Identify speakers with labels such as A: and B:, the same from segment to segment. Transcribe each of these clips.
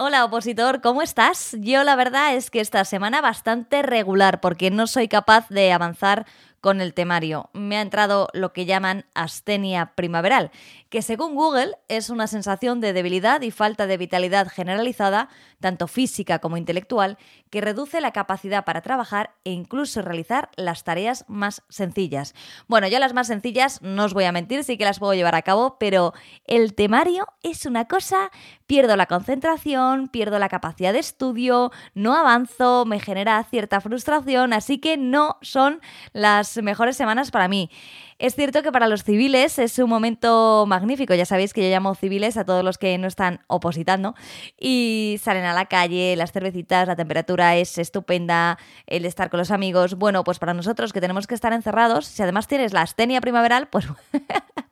A: Hola opositor, ¿cómo estás? Yo la verdad es que esta semana bastante regular porque no soy capaz de avanzar con el temario. Me ha entrado lo que llaman astenia primaveral, que según Google es una sensación de debilidad y falta de vitalidad generalizada, tanto física como intelectual, que reduce la capacidad para trabajar e incluso realizar las tareas más sencillas. Bueno, yo las más sencillas no os voy a mentir, sí que las puedo llevar a cabo, pero el temario es una cosa, pierdo la concentración, pierdo la capacidad de estudio, no avanzo, me genera cierta frustración, así que no son las mejores semanas para mí. Es cierto que para los civiles es un momento magnífico, ya sabéis que yo llamo civiles a todos los que no están opositando y salen a la calle, las cervecitas, la temperatura es estupenda, el estar con los amigos. Bueno, pues para nosotros que tenemos que estar encerrados, si además tienes la astenia primaveral, pues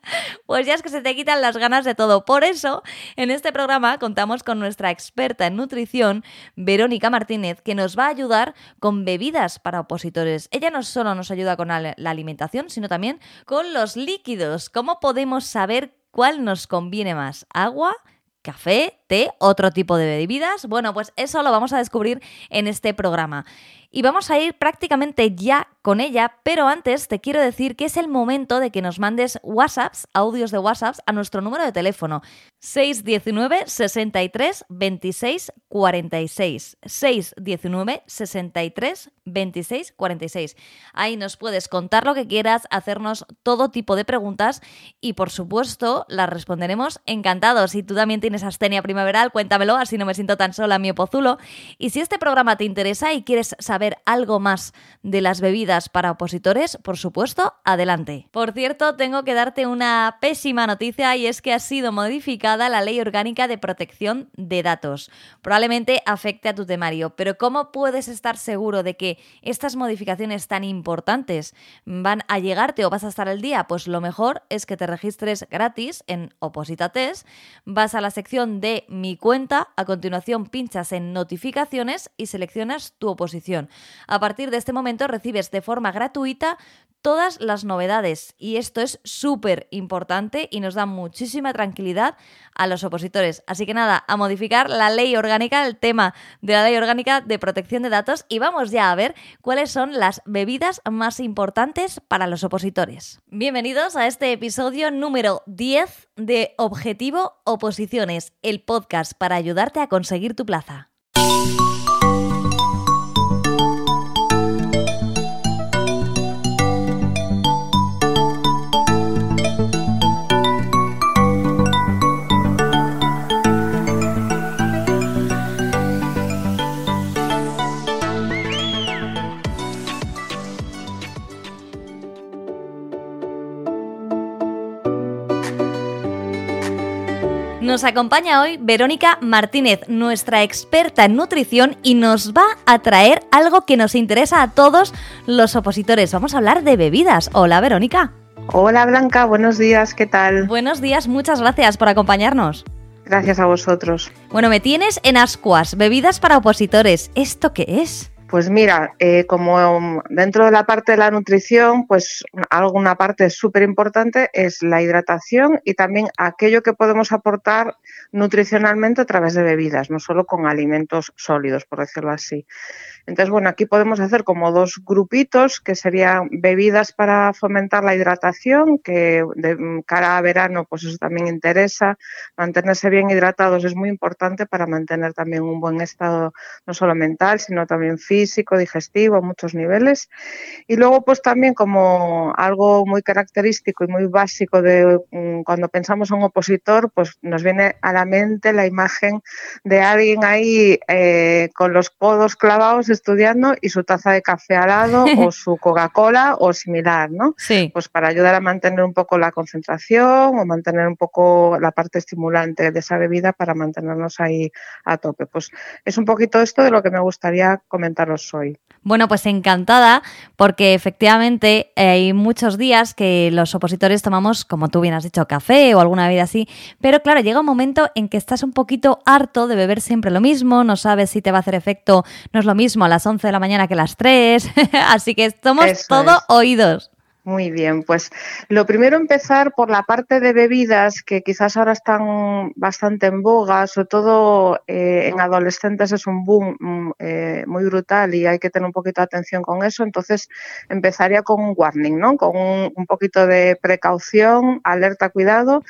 A: pues ya es que se te quitan las ganas de todo. Por eso, en este programa contamos con nuestra experta en nutrición, Verónica Martínez, que nos va a ayudar con bebidas para opositores. Ella no solo nos ayuda con la alimentación, sino también con los líquidos. ¿Cómo podemos saber cuál nos conviene más? ¿Agua? café, otro tipo de bebidas. Bueno, pues eso lo vamos a descubrir en este programa y vamos a ir prácticamente ya con ella, pero antes te quiero decir que es el momento de que nos mandes WhatsApps, audios de WhatsApps, a nuestro número de teléfono 619 63 26 46. 619 63 26 46. Ahí nos puedes contar lo que quieras, hacernos todo tipo de preguntas y por supuesto las responderemos encantados. Si tú también tienes astenia primaveral, cuéntamelo, así no me siento tan sola mi opozulo. Y si este programa te interesa y quieres saber algo más de las bebidas para opositores, por supuesto, adelante. Por cierto, tengo que darte una pésima noticia y es que ha sido modificada la Ley Orgánica de Protección de Datos. Probablemente afecte a tu temario, pero ¿cómo puedes estar seguro de que estas modificaciones tan importantes van a llegarte o vas a estar al día? Pues lo mejor es que te registres gratis en Oposita Test, vas a la sección de Mi cuenta, a continuación pinchas en Notificaciones y seleccionas tu oposición. A partir de este momento recibes de forma gratuita todas las novedades y esto es súper importante y nos da muchísima tranquilidad a los opositores. Así que nada, a modificar la ley orgánica, el tema de la ley orgánica de protección de datos y vamos ya a ver cuáles son las bebidas más importantes para los opositores. Bienvenidos a este episodio número 10 de Objetivo Oposiciones, el podcast para ayudarte a conseguir tu plaza. Nos acompaña hoy Verónica Martínez, nuestra experta en nutrición, y nos va a traer algo que nos interesa a todos los opositores. Vamos a hablar de bebidas. Hola, Verónica.
B: Hola, Blanca. Buenos días. ¿Qué tal?
A: Buenos días. Muchas gracias por acompañarnos.
B: Gracias a vosotros.
A: Bueno, me tienes en Ascuas, bebidas para opositores. ¿Esto qué es?
B: Pues mira, eh, como dentro de la parte de la nutrición, pues alguna parte súper importante es la hidratación y también aquello que podemos aportar nutricionalmente a través de bebidas, no solo con alimentos sólidos, por decirlo así. Entonces, bueno, aquí podemos hacer como dos grupitos que serían bebidas para fomentar la hidratación, que de cara a verano, pues eso también interesa. Mantenerse bien hidratados es muy importante para mantener también un buen estado, no solo mental, sino también físico, digestivo, a muchos niveles. Y luego, pues también como algo muy característico y muy básico de mm, cuando pensamos en un opositor, pues nos viene a la mente la imagen de alguien ahí eh, con los codos clavados estudiando y su taza de café al lado o su Coca-Cola o similar, ¿no?
A: Sí.
B: Pues para ayudar a mantener un poco la concentración o mantener un poco la parte estimulante de esa bebida para mantenernos ahí a tope. Pues es un poquito esto de lo que me gustaría comentaros hoy.
A: Bueno, pues encantada porque efectivamente hay muchos días que los opositores tomamos, como tú bien has dicho, café o alguna bebida así, pero claro, llega un momento en que estás un poquito harto de beber siempre lo mismo, no sabes si te va a hacer efecto, no es lo mismo a las 11 de la mañana que a las 3, así que estamos todo oídos.
B: Muy bien, pues lo primero empezar por la parte de bebidas que quizás ahora están bastante en boga, sobre todo eh, en adolescentes es un boom mm, eh, muy brutal y hay que tener un poquito de atención con eso. Entonces empezaría con un warning, ¿no? Con un poquito de precaución, alerta, cuidado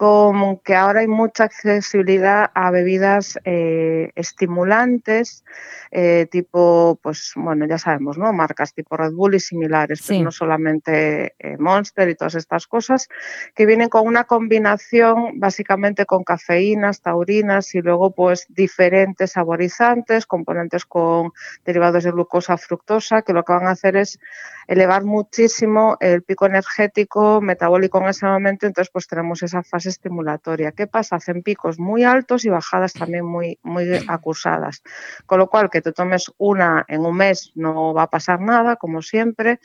B: como que ahora hay mucha accesibilidad a bebidas eh, estimulantes, eh, tipo, pues bueno, ya sabemos, ¿no? Marcas tipo Red Bull y similares, pero no solamente eh, Monster y todas estas cosas, que vienen con una combinación básicamente con cafeínas, taurinas y luego pues diferentes saborizantes, componentes con derivados de glucosa, fructosa, que lo que van a hacer es elevar muchísimo el pico energético metabólico en ese momento, entonces pues tenemos esa fase estimulatoria. ¿Qué pasa? Hacen picos muy altos y bajadas también muy, muy acusadas. Con lo cual, que te tomes una en un mes no va a pasar nada, como siempre,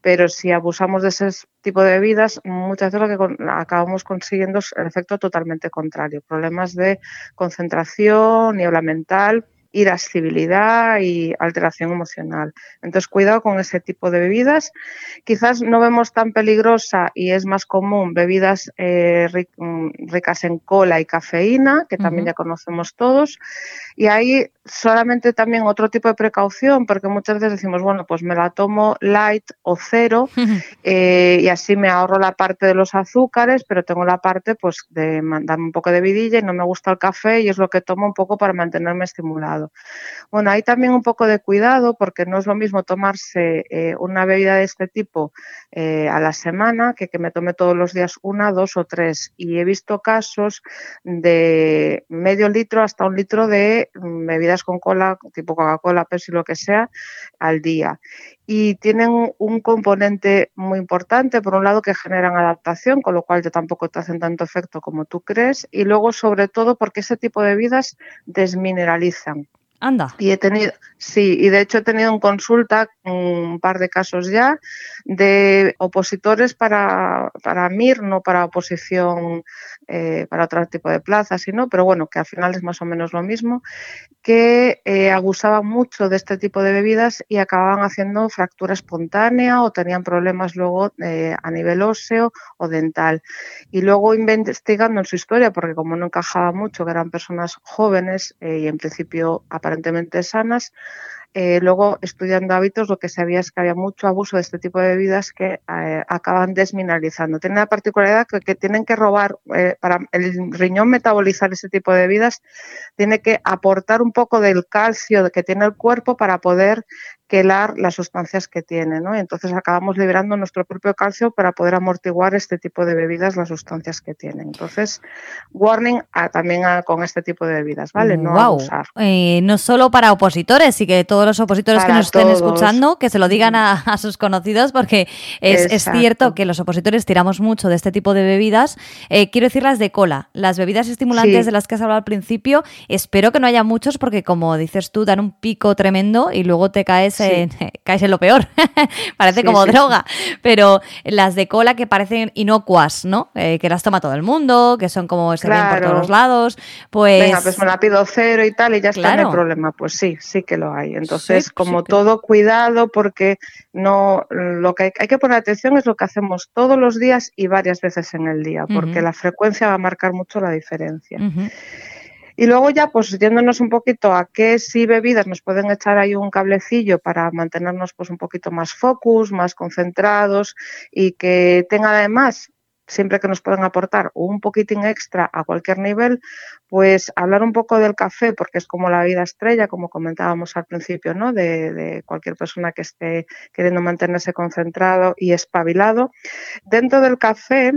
B: pero si abusamos de ese tipo de bebidas, muchas veces lo que acabamos consiguiendo es el efecto totalmente contrario. Problemas de concentración, niebla mental, irascibilidad y alteración emocional. Entonces, cuidado con ese tipo de bebidas. Quizás no vemos tan peligrosa y es más común bebidas eh, mm, ricas en cola y cafeína, que también ya conocemos todos. Y ahí solamente también otro tipo de precaución, porque muchas veces decimos, bueno, pues me la tomo light o cero eh, y así me ahorro la parte de los azúcares, pero tengo la parte pues de mandarme un poco de vidilla y no me gusta el café y es lo que tomo un poco para mantenerme estimulado. Bueno, hay también un poco de cuidado porque no es lo mismo tomarse eh, una bebida de este tipo eh, a la semana que que me tome todos los días una, dos o tres. Y he visto casos de medio litro hasta un litro de mm, bebidas con cola, tipo Coca-Cola, Pepsi, lo que sea, al día. Y tienen un componente muy importante, por un lado, que generan adaptación, con lo cual ya tampoco te hacen tanto efecto como tú crees, y luego, sobre todo, porque ese tipo de bebidas desmineralizan.
A: Anda.
B: Y he tenido, sí, y de hecho he tenido en consulta un par de casos ya de opositores para, para MIR, no para oposición eh, para otro tipo de plazas, sino, pero bueno, que al final es más o menos lo mismo, que eh, abusaban mucho de este tipo de bebidas y acababan haciendo fractura espontánea o tenían problemas luego eh, a nivel óseo o dental. Y luego investigando en su historia, porque como no encajaba mucho, que eran personas jóvenes y en principio aparentemente sanas, eh, luego, estudiando hábitos, lo que sabía es que había mucho abuso de este tipo de bebidas que eh, acaban desmineralizando. Tiene la particularidad que, tienen que robar, eh, para el riñón metabolizar ese tipo de bebidas, tiene que aportar un poco del calcio que tiene el cuerpo para poder quelar las sustancias que tiene, ¿no? entonces acabamos liberando nuestro propio calcio para poder amortiguar este tipo de bebidas, las sustancias que tienen. Entonces, warning también con este tipo de bebidas, ¿vale?
A: No abusar. Eh, no solo para opositores, y que todos los opositores que nos estén escuchando, que se lo digan a, sus conocidos, porque es, cierto que los opositores tiramos mucho de este tipo de bebidas. Eh, quiero decir las de cola, las bebidas estimulantes de las que has hablado al principio, espero que no haya muchos porque como dices tú, dan un pico tremendo y luego te caes caes en lo peor. Parece como droga. Pero las de cola que parecen inocuas, ¿no? Eh, que las toma todo el mundo, que son como se ven por todos lados. Pues.
B: Venga, pues me la pido cero y tal, y ya está, el problema. Pues sí, sí que lo hay. Entonces, como todo, cuidado, porque no lo que hay, que poner atención es lo que hacemos todos los días y varias veces en el día, porque la frecuencia va a marcar mucho la diferencia. Y luego ya, pues yéndonos un poquito a qué sí bebidas nos pueden echar ahí un cablecillo para mantenernos pues un poquito más focus, más concentrados y que tenga además siempre que nos puedan aportar un poquitín extra a cualquier nivel, pues hablar un poco del café, porque es como la vida estrella, como comentábamos al principio, ¿no? De, de, cualquier persona que esté queriendo mantenerse concentrado y espabilado. Dentro del café,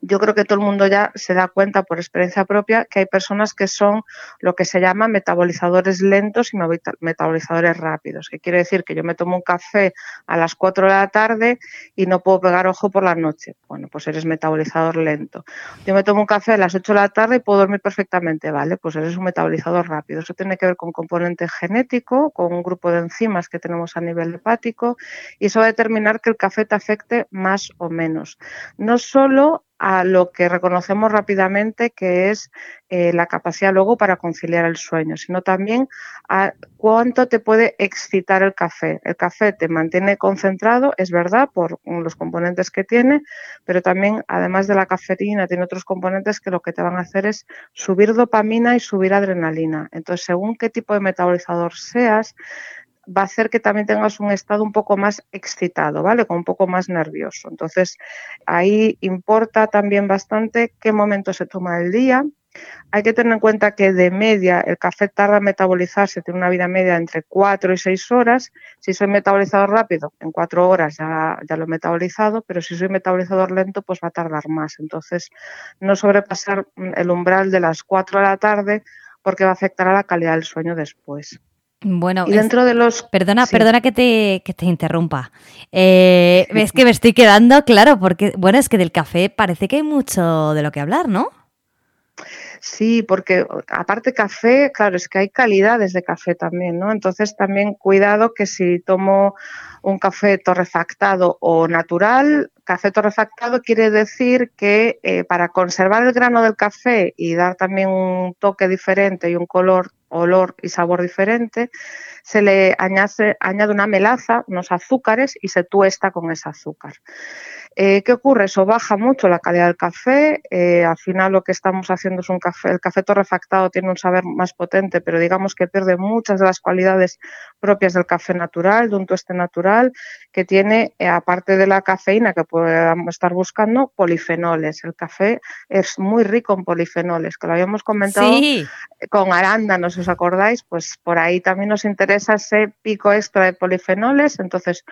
B: yo creo que todo el mundo ya se da cuenta por experiencia propia que hay personas que son lo que se llama metabolizadores lentos y metabolizadores rápidos, que quiere decir que yo me tomo un café a las 4 de la tarde y no puedo pegar ojo por la noche. Bueno, pues eres metabolizador lento. Yo me tomo un café a las 8 de la tarde y puedo dormir perfectamente, ¿vale? Pues eres un metabolizador rápido. Eso tiene que ver con componente genético, con un grupo de enzimas que tenemos a nivel hepático y eso va a determinar que el café te afecte más o menos. No solo a lo que reconocemos rápidamente que es eh, la capacidad luego para conciliar el sueño, sino también a cuánto te puede excitar el café. El café te mantiene concentrado, es verdad, por los componentes que tiene, pero también, además de la cafeína, tiene otros componentes que lo que te van a hacer es subir dopamina y subir adrenalina. Entonces, según qué tipo de metabolizador seas, va a hacer que también tengas un estado un poco más excitado, ¿vale? Con un poco más nervioso. Entonces, ahí importa también bastante qué momento se toma el día. Hay que tener en cuenta que de media el café tarda en metabolizarse, tiene una vida media entre 4 y 6 horas. Si soy metabolizador rápido, en 4 horas ya, lo he metabolizado, pero si soy metabolizador lento, pues va a tardar más. Entonces, no sobrepasar el umbral de las 4 de la tarde porque va a afectar a la calidad del sueño después.
A: Bueno, dentro de los... Perdona, perdona que te, que te interrumpa. Eh, es que me estoy quedando, claro, porque, bueno, es que del café parece que hay mucho de lo que hablar, ¿no?
B: Sí, porque aparte café, claro, es que hay calidades de café también, ¿no? Entonces también cuidado que si tomo un café torrefactado o natural, café torrefactado quiere decir que eh, para conservar el grano del café y dar también un toque diferente y un color, olor y sabor diferente, se le añade, añade una melaza, unos azúcares y se tuesta con ese azúcar. Eh, ¿Qué ocurre? Eso baja mucho la calidad del café. Eh, al final lo que estamos haciendo es un café, el café torrefactado tiene un saber más potente, pero digamos que pierde muchas de las cualidades propias del café natural, de un tueste natural, que tiene, eh, aparte de la cafeína que podamos estar buscando, polifenoles. El café es muy rico en polifenoles, que lo habíamos comentado con arándanos, ¿os acordáis? Pues por ahí también nos interesa ese pico extra de polifenoles. Entonces,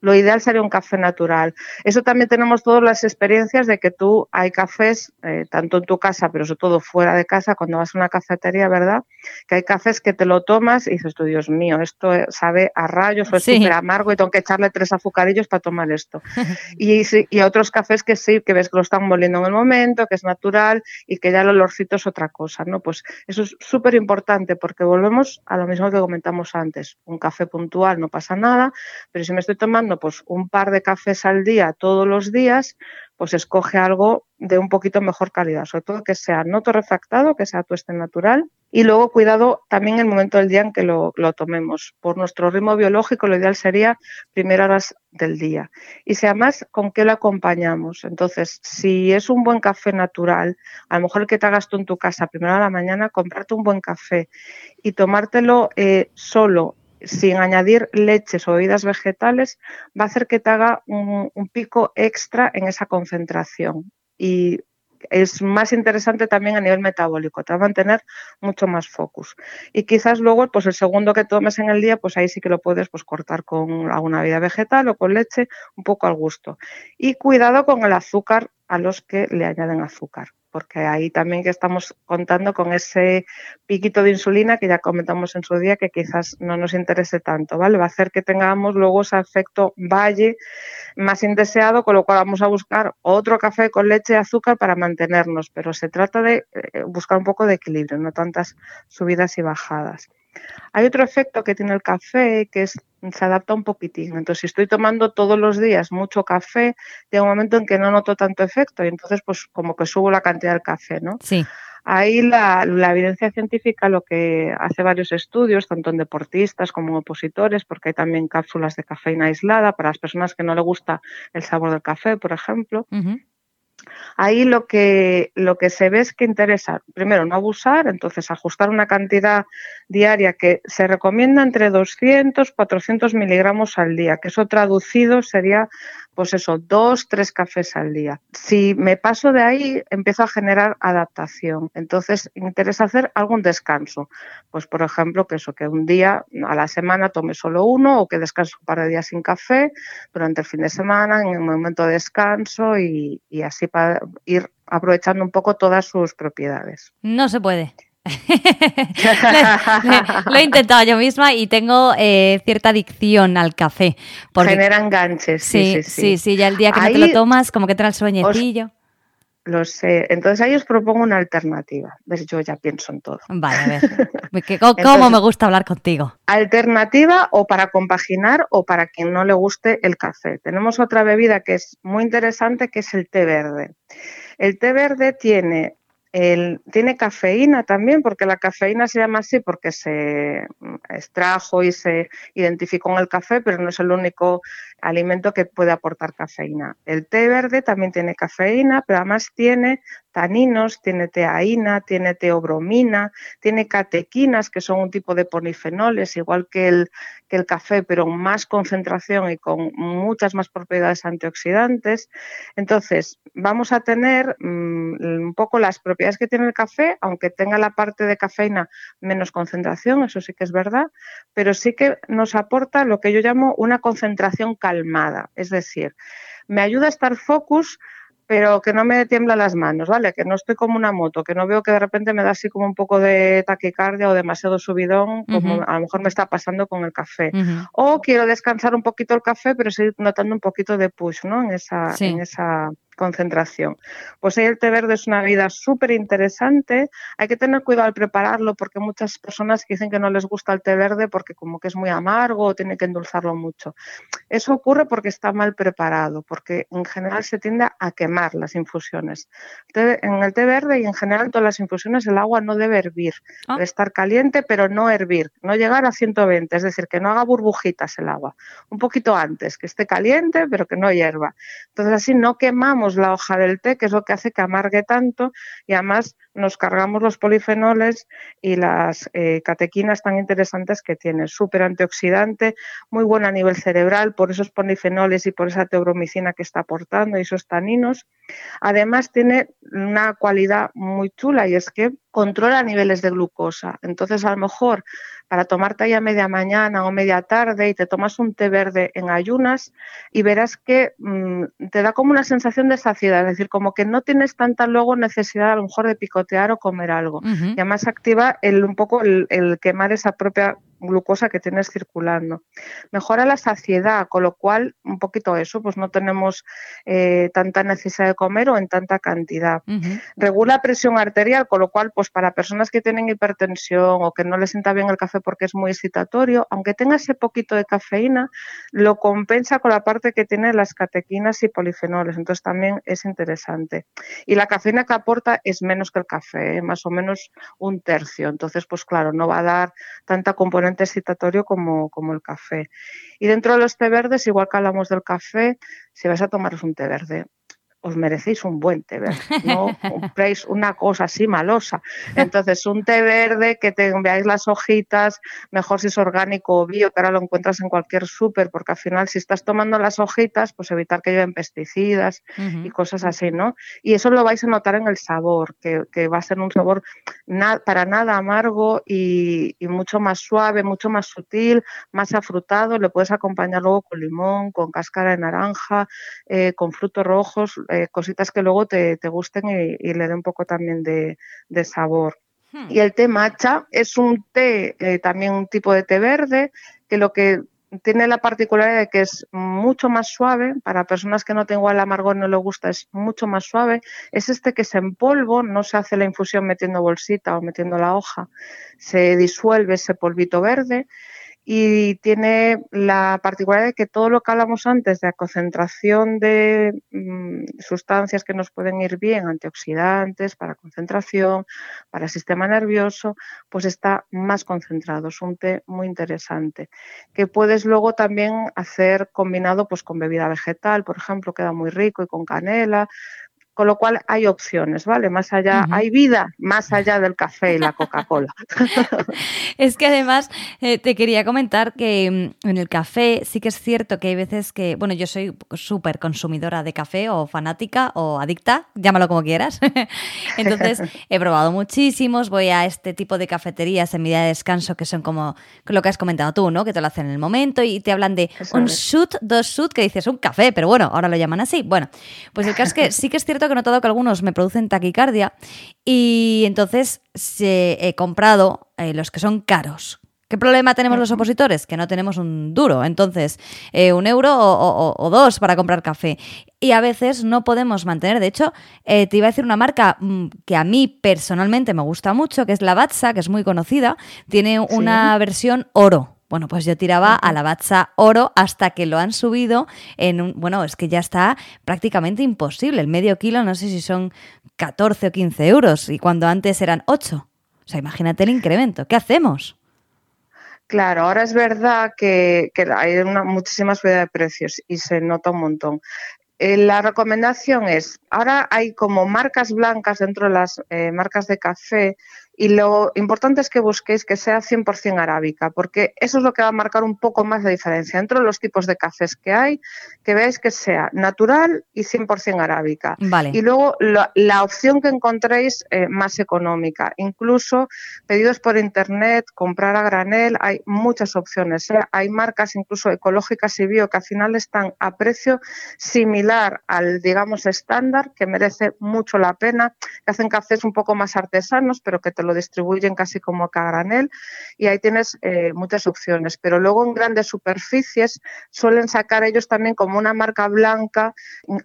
B: lo ideal sería un café natural. Eso también tenemos todas las experiencias de que tú hay cafés, eh, tanto en tu casa, pero sobre todo fuera de casa, cuando vas a una cafetería, ¿verdad? Que hay cafés que te lo tomas y dices tú, Dios mío, esto sabe a rayos o es súper amargo y tengo que echarle tres azucarillos para tomar esto. y, y otros cafés que sí, que ves que lo están moliendo en el momento, que es natural y que ya el olorcito es otra cosa, ¿no? Pues eso es súper importante porque volvemos a lo mismo que comentamos antes. Un café puntual no pasa nada, pero si me estoy pues un par de cafés al día todos los días, pues escoge algo de un poquito mejor calidad, sobre todo que sea no torrefactado, que sea tueste natural y luego cuidado también el momento del día en que lo, tomemos. Por nuestro ritmo biológico lo ideal sería primeras horas del día y sea más con qué lo acompañamos. Entonces, si es un buen café natural, a lo mejor el que te hagas tú en tu casa primero a la mañana, comprarte un buen café y tomártelo eh, solo sin añadir leches o bebidas vegetales, va a hacer que te haga un, pico extra en esa concentración. Y es más interesante también a nivel metabólico, te va a mantener mucho más focus. Y quizás luego, pues el segundo que tomes en el día, pues ahí sí que lo puedes pues, cortar con alguna bebida vegetal o con leche, un poco al gusto. Y cuidado con el azúcar a los que le añaden azúcar porque ahí también que estamos contando con ese piquito de insulina que ya comentamos en su día que quizás no nos interese tanto, ¿vale? Va a hacer que tengamos luego ese efecto valle más indeseado, con lo cual vamos a buscar otro café con leche y azúcar para mantenernos, pero se trata de eh, buscar un poco de equilibrio, no tantas subidas y bajadas. Hay otro efecto que tiene el café que es se adapta un poquitín. Entonces, si estoy tomando todos los días mucho café, llega un momento en que no noto tanto efecto y entonces pues como que subo la cantidad del café, ¿no?
A: Sí.
B: Ahí la, evidencia científica lo que hace varios estudios, tanto en deportistas como en opositores, porque hay también cápsulas de cafeína aislada para las personas que no le gusta el sabor del café, por ejemplo. Ahí lo que, lo que se ve es que interesa, primero, no abusar, entonces ajustar una cantidad diaria que se recomienda entre 200 400 miligramos al día, que eso traducido sería pues eso, dos, tres cafés al día. Si me paso de ahí, empiezo a generar adaptación. Entonces, interesa hacer algún descanso. Pues, por ejemplo, que eso, que un día a la semana tome solo uno o que descanso un par de días sin café durante el fin de semana, en el momento de descanso y, y así para ir aprovechando un poco todas sus propiedades.
A: No se puede. Lo, he intentado yo misma y tengo eh, cierta adicción al café.
B: Porque... Genera ganches
A: Sí sí, sí ya el día que no te lo tomas, como que te da el sueñecillo.
B: Lo sé. Entonces ahí os propongo una alternativa. ¿Ves? Yo ya pienso en todo.
A: Vale, a ver. ¿Cómo, me gusta hablar contigo?
B: Alternativa o para compaginar o para quien no le guste el café. Tenemos otra bebida que es muy interesante que es el té verde. El té verde tiene el, tiene cafeína también, porque la cafeína se llama así porque se extrajo y se identificó en el café, pero no es el único alimento que puede aportar cafeína. El té verde también tiene cafeína, pero además tiene taninos, tiene teaína, tiene teobromina, tiene catequinas, que son un tipo de polifenoles, igual que el, que el café, pero más concentración y con muchas más propiedades antioxidantes. Entonces, vamos a tener mm, un poco las propiedades que tiene el café, aunque tenga la parte de cafeína menos concentración, eso sí que es verdad, pero sí que nos aporta lo que yo llamo una concentración calmada, es decir, me ayuda a estar focus pero que no me tiemblan las manos, ¿vale? Que no estoy como una moto, que no veo que de repente me da así como un poco de taquicardia o demasiado subidón, como a lo mejor me está pasando con el café. O quiero descansar un poquito el café, pero seguir notando un poquito de push, ¿no? En esa, en esa concentración. Pues ahí el té verde es una bebida súper interesante. Hay que tener cuidado al prepararlo porque muchas personas dicen que no les gusta el té verde porque como que es muy amargo o tiene que endulzarlo mucho. Eso ocurre porque está mal preparado, porque en general se tiende a quemar las infusiones. En el té verde y en general en todas las infusiones el agua no debe hervir, ah. debe estar caliente pero no hervir, no llegar a 120, es decir, que no haga burbujitas el agua. Un poquito antes, que esté caliente pero que no hierva. Entonces así no quemamos la hoja del té, que es lo que hace que amargue tanto y además nos cargamos los polifenoles y las eh, catequinas tan interesantes que tiene. Súper antioxidante, muy buena a nivel cerebral por esos polifenoles y por esa teobromicina que está aportando y esos taninos. Además tiene una cualidad muy chula y es que controla niveles de glucosa. Entonces a lo mejor para tomarte ya media mañana o media tarde y te tomas un té verde en ayunas y verás que mm, te da como una sensación de saciedad, es decir, como que no tienes tanta luego necesidad a lo mejor de picotear o comer algo. Y además activa el, un poco el quemar esa propia glucosa que tienes circulando. Mejora la saciedad, con lo cual, un poquito eso, pues no tenemos eh, tanta necesidad de comer o en tanta cantidad. Regula presión arterial, con lo cual, pues para personas que tienen hipertensión o que no les sienta bien el café porque es muy excitatorio, aunque tenga ese poquito de cafeína, lo compensa con la parte que tiene las catequinas y polifenoles. Entonces también es interesante. Y la cafeína que aporta es menos que el café, ¿eh? más o menos un tercio. Entonces, pues claro, no va a dar tanta componente excitatorio como, como el café. Y dentro de los té verdes, igual que hablamos del café, si vas a tomaros un té verde, os merecéis un buen té verde, no compréis una cosa así malosa. Entonces, un té verde que te veáis las hojitas, mejor si es orgánico o bio, que ahora lo encuentras en cualquier súper, porque al final si estás tomando las hojitas, pues evitar que lleven pesticidas y cosas así, ¿no? Y eso lo vais a notar en el sabor, que, va a ser un sabor para nada amargo y, mucho más suave, mucho más sutil, más afrutado. Le puedes acompañar luego con limón, con cáscara de naranja, eh, con frutos rojos, eh, cositas que luego te, gusten y, le den un poco también de, sabor. Hmm. Y el té matcha es un té, eh, también un tipo de té verde, que lo que tiene la particularidad de que es mucho más suave, para personas que no tengan el amargor no le gusta, es mucho más suave, es este que se en polvo, no se hace la infusión metiendo bolsita o metiendo la hoja, se disuelve ese polvito verde y tiene la particularidad de que todo lo que hablamos antes de la concentración de mm, sustancias que nos pueden ir bien, antioxidantes, para concentración, para el sistema nervioso, pues está más concentrado. Es un té muy interesante que puedes luego también hacer combinado pues con bebida vegetal, por ejemplo, queda muy rico y con canela, con lo cual hay opciones, ¿vale? Más allá, hay vida más allá del café y la Coca-Cola.
A: es que además eh, te quería comentar que mm, en el café sí que es cierto que hay veces que, bueno, yo soy súper consumidora de café o fanática o adicta, llámalo como quieras. Entonces he probado muchísimos, voy a este tipo de cafeterías en mi día de descanso que son como lo que has comentado tú, ¿no? Que te lo hacen en el momento y te hablan de un shoot, dos shoot, que dices un café, pero bueno, ahora lo llaman así. Bueno, pues el caso es que sí que es cierto que he notado que algunos me producen taquicardia y entonces he comprado eh, los que son caros. ¿Qué problema tenemos los opositores? Que no tenemos un duro, entonces eh, un euro o, dos para comprar café. Y a veces no podemos mantener, de hecho, eh, te iba a decir una marca mm, que a mí personalmente me gusta mucho, que es la Batsa, que es muy conocida, tiene una versión oro Bueno, pues yo tiraba a la Batsa oro hasta que lo han subido en un... Bueno, es que ya está prácticamente imposible. El medio kilo no sé si son 14 o 15 euros y cuando antes eran 8. O sea, imagínate el incremento. ¿Qué hacemos?
B: Claro, ahora es verdad que, hay una muchísima subida de precios y se nota un montón. Eh, la recomendación es, ahora hay como marcas blancas dentro de las eh, marcas de café y lo importante es que busquéis que sea 100% arábica, porque eso es lo que va a marcar un poco más la diferencia entre los tipos de cafés que hay, que veáis que sea natural y 100% arábica.
A: Vale.
B: Y luego la, opción que encontréis eh, más económica. Incluso pedidos por internet, comprar a granel, hay muchas opciones. ¿eh? Hay marcas incluso ecológicas y bio que al final están a precio similar al, digamos, estándar, que merece mucho la pena, que hacen cafés un poco más artesanos, pero que te lo distribuyen casi como a granel y ahí tienes eh, muchas opciones. Pero luego en grandes superficies suelen sacar ellos también como una marca blanca,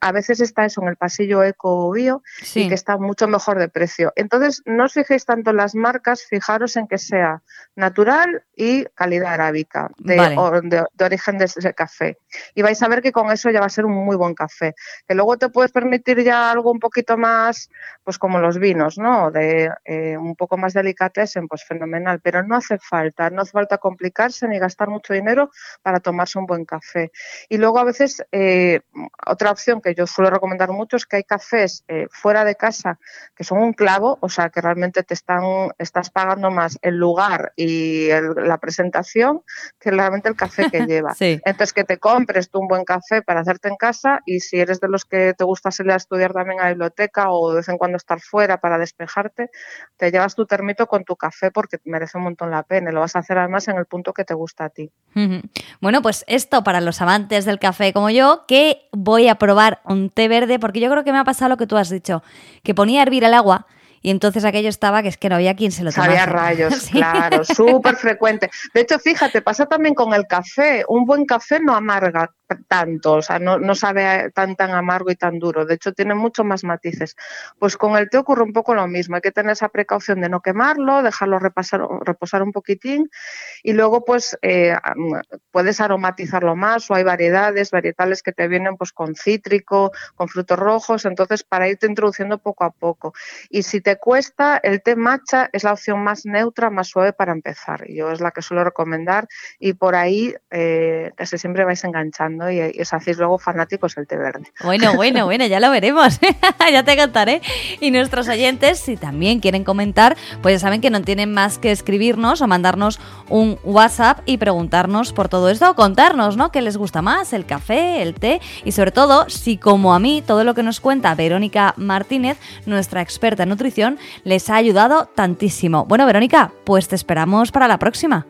B: a veces está eso en el pasillo eco o bio y que está mucho mejor de precio. Entonces no os fijéis tanto en las marcas, fijaros en que sea natural y calidad arábica de, de, origen de ese café. Y vais a ver que con eso ya va a ser un muy buen café. Que luego te puedes permitir ya algo un poquito más, pues como los vinos, ¿no? De eh, un poco más delicatessen, pues fenomenal, pero no hace falta, no hace falta complicarse ni gastar mucho dinero para tomarse un buen café. Y luego a veces eh, otra opción que yo suelo recomendar mucho es que hay cafés eh, fuera de casa que son un clavo, o sea que realmente te están, estás pagando más el lugar y la presentación que realmente el café que lleva. Entonces que te compres tú un buen café para hacerte en casa y si eres de los que te gusta salir a estudiar también a la biblioteca o de vez en cuando estar fuera para despejarte, te llevas tu termito con tu café porque merece un montón la pena lo vas a hacer además en el punto que te gusta a ti.
A: Bueno, pues esto para los amantes del café como yo, que voy a probar un té verde porque yo creo que me ha pasado lo que tú has dicho, que ponía a hervir el agua y entonces aquello estaba que es que no había quien se lo tomase.
B: Había rayos, claro, súper frecuente. De hecho, fíjate, pasa también con el café. Un buen café no amarga tanto, o sea, no, no sabe tan, tan amargo y tan duro. De hecho, tiene mucho más matices. Pues con el té ocurre un poco lo mismo. Hay que tener esa precaución de no quemarlo, dejarlo repasar, reposar un poquitín y luego, pues, eh, puedes aromatizarlo más o hay variedades, varietales que te vienen pues con cítrico, con frutos rojos, entonces para irte introduciendo poco a poco. Y si te cuesta, el té matcha es la opción más neutra, más suave para empezar. Yo es la que suelo recomendar y por ahí eh, casi siempre vais enganchando y, os hacéis luego fanáticos del té verde.
A: Bueno, bueno, bueno, ya lo veremos. ya te contaré. Y nuestros oyentes, si también quieren comentar, pues ya saben que no tienen más que escribirnos o mandarnos un WhatsApp y preguntarnos por todo esto o contarnos, ¿no? ¿Qué les gusta más? ¿El café? ¿El té? Y sobre todo, si como a mí todo lo que nos cuenta Verónica Martínez, nuestra experta en nutrición, les ha ayudado tantísimo. Bueno, Verónica, pues te esperamos para la próxima.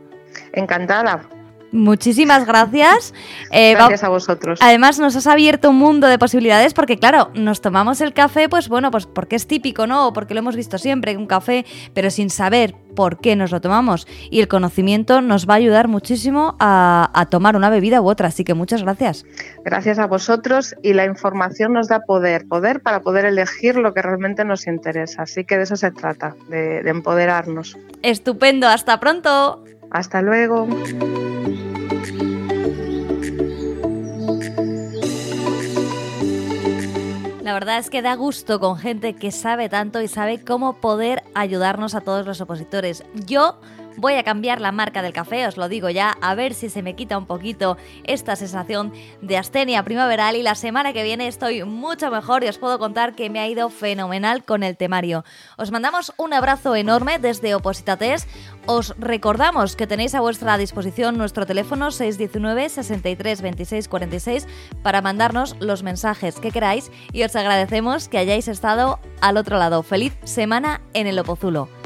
B: Encantada.
A: Muchísimas gracias.
B: Eh, gracias a vosotros.
A: Además, nos has abierto un mundo de posibilidades porque, claro, nos tomamos el café, pues bueno, pues porque es típico, ¿no? O porque lo hemos visto siempre, un café, pero sin saber por qué nos lo tomamos. Y el conocimiento nos va a ayudar muchísimo a, a tomar una bebida u otra. Así que muchas gracias.
B: Gracias a vosotros y la información nos da poder, poder para poder elegir lo que realmente nos interesa. Así que de eso se trata, de, de empoderarnos.
A: Estupendo, hasta pronto.
B: Hasta luego.
A: La verdad es que da gusto con gente que sabe tanto y sabe cómo poder ayudarnos a todos los opositores. Yo Voy a cambiar la marca del café, os lo digo ya, a ver si se me quita un poquito esta sensación de astenia primaveral y la semana que viene estoy mucho mejor y os puedo contar que me ha ido fenomenal con el temario. Os mandamos un abrazo enorme desde Opositates. Os recordamos que tenéis a vuestra disposición nuestro teléfono 619 63 26 46 para mandarnos los mensajes que queráis y os agradecemos que hayáis estado al otro lado. Feliz semana en el Opozulo.